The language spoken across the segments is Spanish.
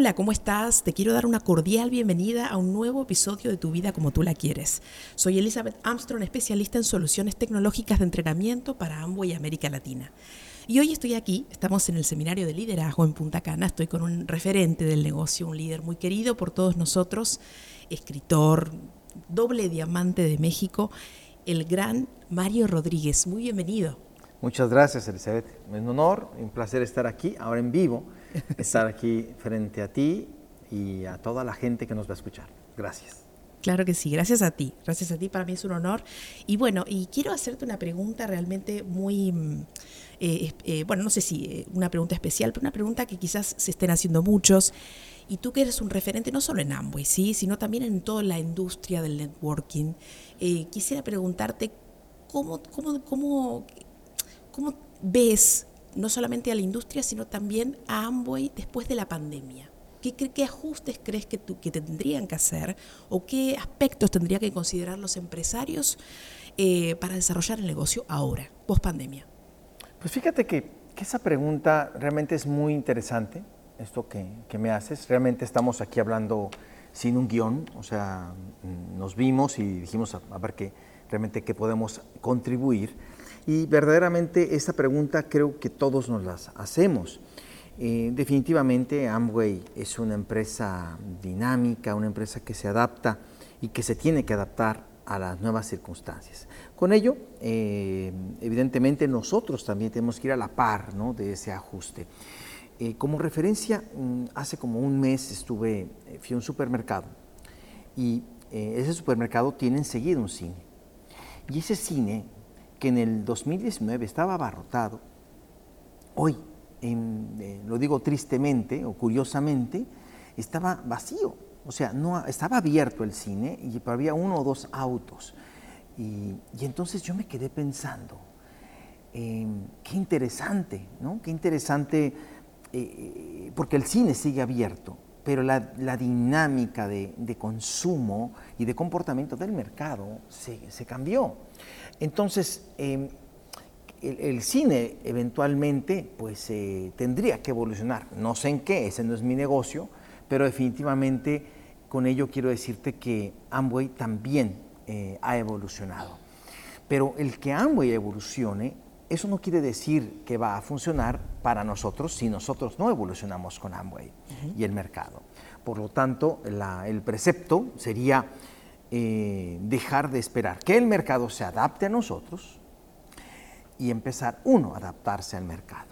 Hola, ¿cómo estás? Te quiero dar una cordial bienvenida a un nuevo episodio de Tu vida como tú la quieres. Soy Elizabeth Armstrong, especialista en soluciones tecnológicas de entrenamiento para Amway y América Latina. Y hoy estoy aquí, estamos en el seminario de liderazgo en Punta Cana, estoy con un referente del negocio, un líder muy querido por todos nosotros, escritor, doble diamante de México, el gran Mario Rodríguez. Muy bienvenido. Muchas gracias, Elizabeth. Es un honor, un placer estar aquí, ahora en vivo estar aquí frente a ti y a toda la gente que nos va a escuchar. Gracias. Claro que sí, gracias a ti, gracias a ti, para mí es un honor. Y bueno, y quiero hacerte una pregunta realmente muy, mm, eh, eh, bueno, no sé si eh, una pregunta especial, pero una pregunta que quizás se estén haciendo muchos. Y tú que eres un referente no solo en Amway, ¿sí? sino también en toda la industria del networking, quisiera preguntarte cómo, cómo, cómo, cómo ves no solamente a la industria, sino también a Amway después de la pandemia. ¿Qué, qué ajustes crees que, que, tendrían que hacer o qué aspectos tendrían que considerar los empresarios eh, para desarrollar el negocio ahora, post pandemia? Pues fíjate que, que, esa pregunta realmente es muy interesante, esto que, que me haces. Realmente estamos aquí hablando sin un guion, o sea, nos vimos y dijimos a, a ver qué realmente qué podemos contribuir. Y verdaderamente esta pregunta creo que todos nos las hacemos. Eh, definitivamente Amway es una empresa dinámica, una empresa que se adapta y que se tiene que adaptar a las nuevas circunstancias. Con ello, eh, evidentemente nosotros también tenemos que ir a la par ¿no? de ese ajuste. Eh, como referencia, mm, hace como un mes estuve, fui a un supermercado y ese supermercado tiene enseguida un cine. Y ese cine que en el 2019 estaba abarrotado, hoy, eh, lo digo tristemente o curiosamente, estaba vacío. O sea, no, estaba abierto el cine y había uno o dos autos. Y, entonces yo me quedé pensando, em, qué interesante, ¿no? Qué interesante, eh, eh, porque el cine sigue abierto, pero la, dinámica de, consumo y de comportamiento del mercado se, cambió. Entonces, em, el, cine eventualmente pues eh, tendría que evolucionar. No sé en qué, ese no es mi negocio, pero definitivamente con ello quiero decirte que Amway también eh, ha evolucionado. Pero el que Amway evolucione, eso no quiere decir que va a funcionar para nosotros si nosotros no evolucionamos con Amway y el mercado. Por lo tanto, el precepto sería eh, dejar de esperar que el mercado se adapte a nosotros y empezar uno a adaptarse al mercado.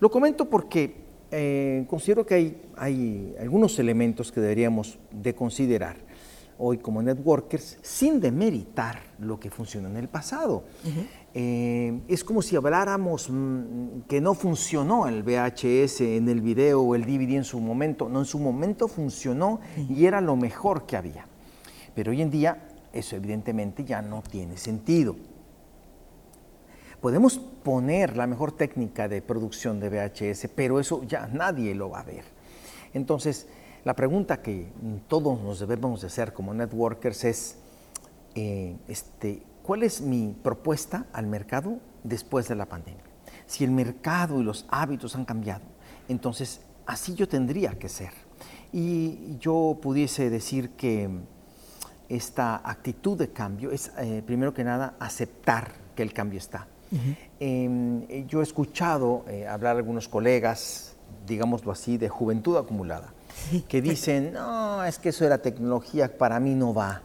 Lo comento porque eh, considero que hay, algunos elementos que deberíamos de considerar hoy como networkers sin demeritar lo que funcionó en el pasado. Eh, es como si habláramos mm, que no funcionó el VHS en el video o el DVD en su momento. No, en su momento funcionó y era lo mejor que había. Pero hoy en día eso evidentemente ya no tiene sentido. Podemos poner la mejor técnica de producción de VHS, pero eso ya nadie lo va a ver. Entonces, la pregunta que todos nos debemos de hacer como networkers es, eh, este, ¿cuál es mi propuesta al mercado después de la pandemia? Si el mercado y los hábitos han cambiado, entonces así yo tendría que ser. Y yo pudiese decir que esta actitud de cambio es, eh, primero que nada, aceptar que el cambio está. Em, yo he escuchado eh, hablar a algunos colegas, digámoslo así, de juventud acumulada, que dicen, no, es que eso de la tecnología para mí no va,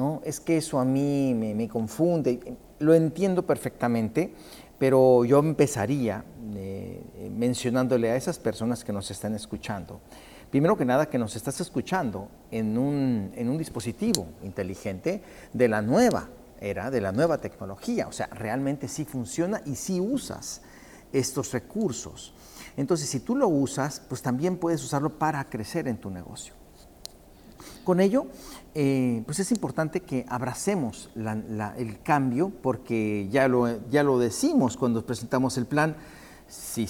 ¿no? es que eso a mí me, confunde. Lo entiendo perfectamente, pero yo empezaría eh, mencionándole a esas personas que nos están escuchando, Primero que nada, que nos estás escuchando en un, en un dispositivo inteligente de la nueva era, de la nueva tecnología. O sea, realmente sí funciona y sí usas estos recursos. Entonces, si tú lo usas, pues también puedes usarlo para crecer en tu negocio. Con ello, eh, pues es importante que abracemos el cambio porque ya lo, ya lo decimos cuando presentamos el plan, si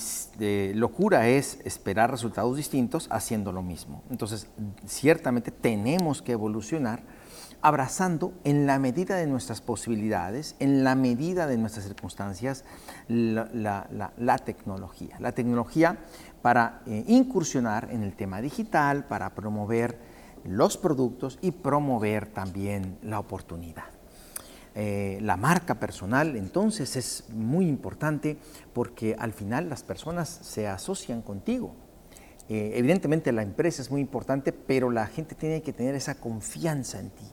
locura es esperar resultados distintos haciendo lo mismo. Entonces, ciertamente tenemos que evolucionar abrazando en la medida de nuestras posibilidades, en la medida de nuestras circunstancias, la, tecnología. La tecnología para eh, incursionar en el tema digital, para promover los productos y promover también la oportunidad. Eh, la marca personal entonces es muy importante porque al final las personas se asocian contigo. Eh, evidentemente la empresa es muy importante, pero la gente tiene que tener esa confianza en ti.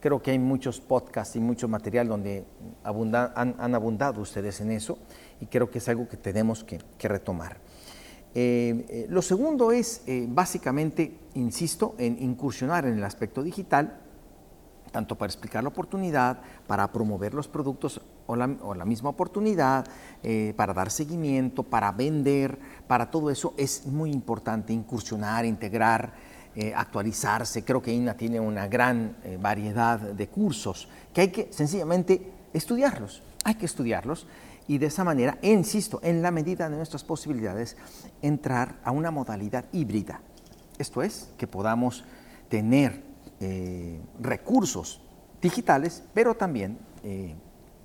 Creo que hay muchos podcasts y mucho material donde han, abundado ustedes en eso y creo que es algo que tenemos que, retomar. Eh, eh, lo segundo es eh, básicamente, insisto, en incursionar en el aspecto digital, tanto para explicar la oportunidad, para promover los productos o la, o la misma oportunidad, para dar seguimiento, para vender, para todo eso es muy importante incursionar, integrar actualizarse. Creo que INA tiene una gran variedad de cursos que hay que sencillamente estudiarlos. Hay que estudiarlos y de esa manera, insisto, en la medida de nuestras posibilidades, entrar a una modalidad híbrida. Esto es, que podamos tener eh, recursos digitales, pero también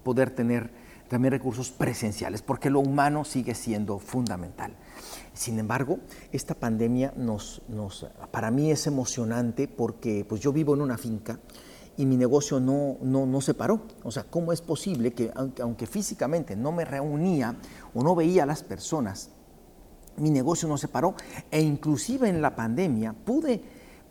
poder tener también recursos presenciales, porque lo humano sigue siendo fundamental. Sin embargo, esta pandemia nos, nos, para mí es emocionante porque pues yo vivo en una finca y mi negocio no, no, no se paró. O sea, ¿cómo es posible que aunque, físicamente no me reunía o no veía a las personas, mi negocio no se paró? E inclusive en la pandemia pude,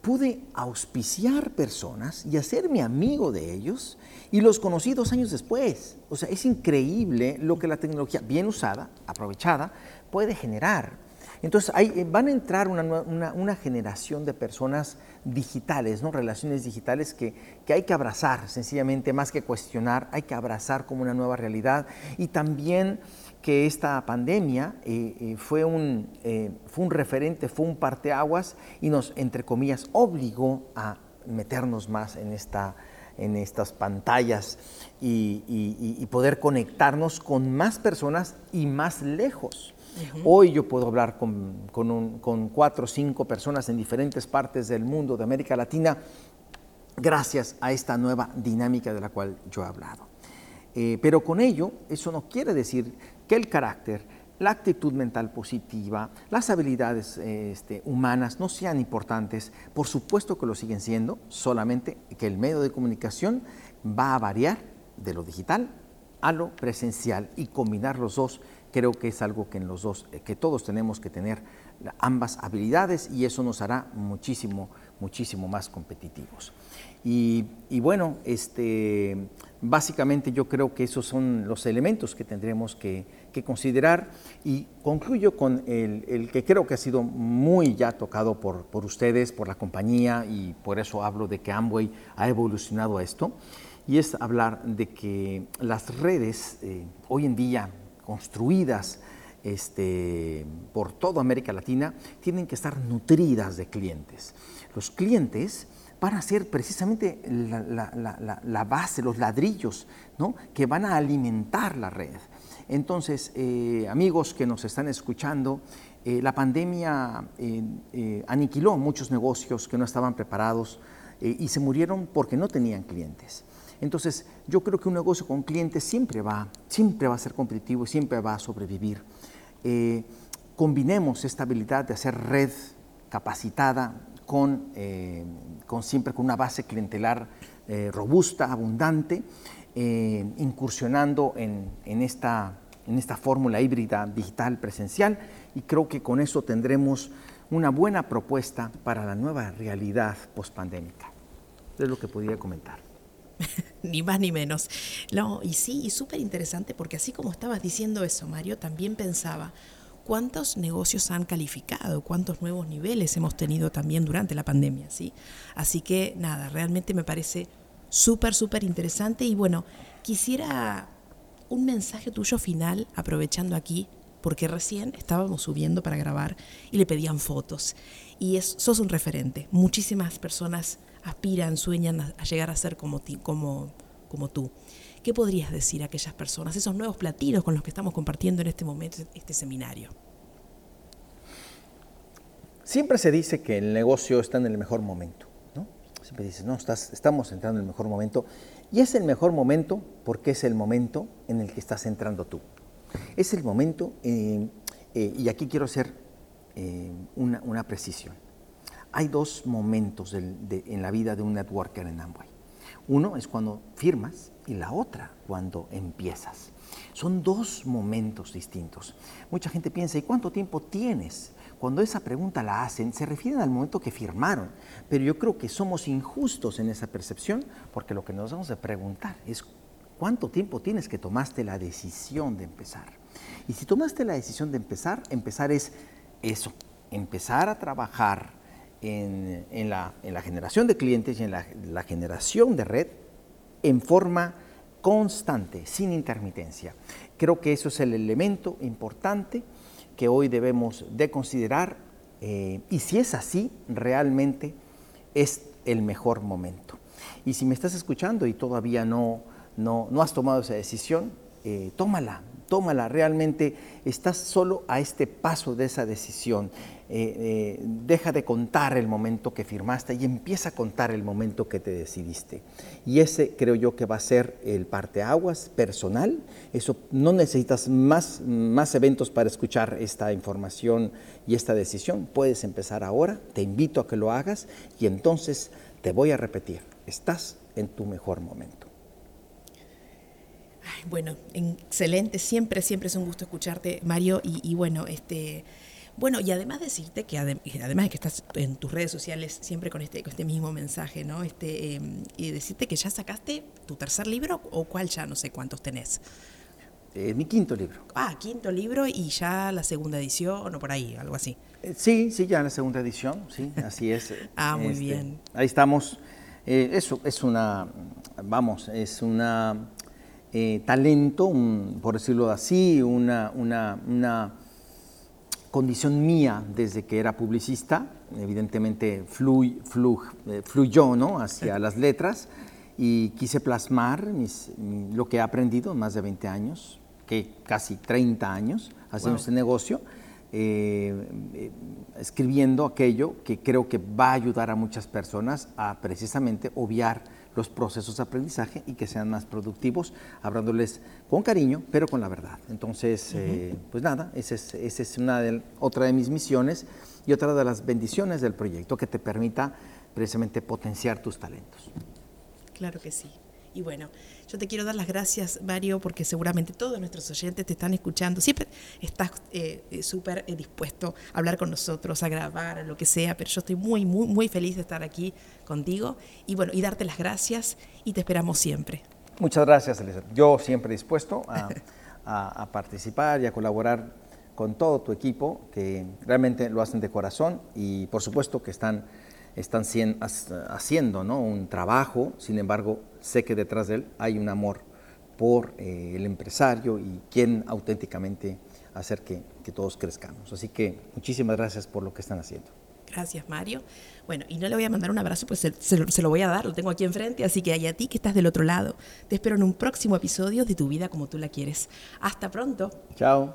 pude auspiciar personas y hacerme amigo de ellos y los conocí dos años después. O sea, es increíble lo que la tecnología bien usada, aprovechada, puede generar. Entonces eh, van a entrar una, generación de personas digitales, relaciones digitales que, hay que abrazar, sencillamente, más que cuestionar, hay que abrazar como una nueva realidad. Y también que esta pandemia eh, eh, fue, un, fue un referente, fue un parteaguas y nos, entre comillas, obligó a meternos más en, esta, en estas pantallas y poder conectarnos con más personas y más lejos. Hoy yo puedo hablar con, cuatro o cinco personas en diferentes partes del mundo, de América Latina, gracias a esta nueva dinámica de la cual yo he hablado. Eh, pero con ello, eso no quiere decir que el carácter, la actitud mental positiva, las habilidades este, humanas no sean importantes. Por supuesto que lo siguen siendo, solamente que el medio de comunicación va a variar de lo digital a lo presencial y combinar los dos creo que es algo que en los dos, eh, que todos tenemos que tener ambas habilidades y eso nos hará muchísimo, muchísimo más competitivos. Y, bueno, este, básicamente yo creo que esos son los elementos que tendremos que, considerar y concluyo con el, que creo que ha sido muy ya tocado por, por ustedes, por la compañía y por eso hablo de que Amway ha evolucionado a esto y es hablar de que las redes eh, hoy en día construidas este, por toda América Latina, tienen que estar nutridas de clientes. Los clientes van a ser precisamente la, base, los ladrillos ¿no? que van a alimentar la red. Entonces, eh, amigos que nos están escuchando, eh, la pandemia eh, aniquiló muchos negocios que no estaban preparados y se murieron porque no tenían clientes. Entonces, yo creo que un negocio con clientes siempre va, siempre va a ser competitivo y siempre va a sobrevivir. Eh, combinemos esta habilidad de hacer red capacitada con, eh, siempre con una base clientelar eh, robusta, abundante, incursionando en, esta, en esta fórmula híbrida digital presencial y creo que con eso tendremos una buena propuesta para la nueva realidad pospandémica. Es lo que podría comentar. ni más ni menos. No, y sí, y súper interesante porque así como estabas diciendo eso, Mario, también pensaba cuántos negocios han calificado, cuántos nuevos niveles hemos tenido también durante la pandemia, ¿sí? Así que nada, realmente me parece súper, súper interesante y bueno, quisiera un mensaje tuyo final, aprovechando aquí porque recién estábamos subiendo para grabar y le pedían fotos. Y es, sos un referente. Muchísimas personas aspiran, sueñan a, llegar a ser como, ti, como, como tú. ¿Qué podrías decir a aquellas personas, esos nuevos platinos con los que estamos compartiendo en este momento este seminario? Siempre se dice que el negocio está en el mejor momento, ¿no? Siempre dices, no, estás, estamos entrando en el mejor momento. Y es el mejor momento porque es el momento en el que estás entrando tú. Es el momento, eh, eh, y aquí quiero hacer eh, una, precisión. Hay dos momentos en la vida de un networker en Amway. Uno es cuando firmas y la otra cuando empiezas. Son dos momentos distintos. Mucha gente piensa, ¿y cuánto tiempo tienes? Cuando esa pregunta la hacen, se refieren al momento que firmaron, pero yo creo que somos injustos en esa percepción porque lo que nos vamos a preguntar es cuánto tiempo tienes que tomaste la decisión de empezar. Y si tomaste la decisión de empezar, empezar es eso, empezar a trabajar en, la, generación de clientes y en la generación de red en forma constante, sin intermitencia. Creo que eso es el elemento importante que hoy debemos de considerar eh, y si es así, realmente es el mejor momento. Y si me estás escuchando y todavía no, no, has tomado esa decisión, eh, tómala, tómala, realmente estás solo a este paso de esa decisión. Eh, eh, deja de contar el momento que firmaste y empieza a contar el momento que te decidiste. Y ese creo yo que va a ser el parteaguas personal. Eso no necesitas más, más eventos para escuchar esta información y esta decisión. Puedes empezar ahora, te invito a que lo hagas y entonces te voy a repetir, estás en tu mejor momento. bueno, excelente, siempre, siempre es un gusto escucharte, Mario, y, y bueno, este bueno, y además decirte que además de que estás en tus redes sociales siempre con este, con este mismo mensaje, ¿no? Este, em, y decirte que ya sacaste tu tercer libro o cuál ya no sé cuántos tenés. Eh, mi quinto libro. Ah, quinto libro y ya la segunda edición o por ahí, algo así. Eh, sí, sí, ya la segunda edición, sí, así es. ah, muy este, bien. Ahí estamos. Eh, eso es una, vamos, es una talento, por decirlo así, una, una, una condición mía desde que era publicista, evidentemente eh, fluyó ¿no? hacia las letras y quise plasmar lo que he aprendido en más de 20 años, que casi 30 años haciendo este negocio, eh, eh, escribiendo aquello que creo que va a ayudar a muchas personas a precisamente obviar los procesos de aprendizaje y que sean más productivos, hablándoles con cariño, pero con la verdad. Entonces, eh, pues nada, esa es, una otra de mis misiones y otra de las bendiciones del proyecto que te permita precisamente potenciar tus talentos. Claro que sí. Y bueno, yo te quiero dar las gracias, Mario, porque seguramente todos nuestros oyentes te están escuchando. Siempre estás eh, eh, súper eh, dispuesto a hablar con nosotros, a grabar, a lo que sea, pero yo estoy muy, muy, muy feliz de estar aquí contigo y bueno, y darte las gracias y te esperamos siempre. Muchas gracias, Elizabeth. Yo siempre dispuesto a, a participar y a colaborar con todo tu equipo, que realmente lo hacen de corazón y por supuesto que están están haciendo ¿no? un trabajo, sin embargo, sé que detrás de él hay un amor por eh, el empresario y quien auténticamente hacer que, todos crezcamos. Así que muchísimas gracias por lo que están haciendo. Gracias, Mario. Bueno, y no le voy a mandar un abrazo, pues se, lo voy a dar, lo tengo aquí enfrente, así que hay a ti que estás del otro lado. Te espero en un próximo episodio de Tu vida como tú la quieres. Hasta pronto. Chao.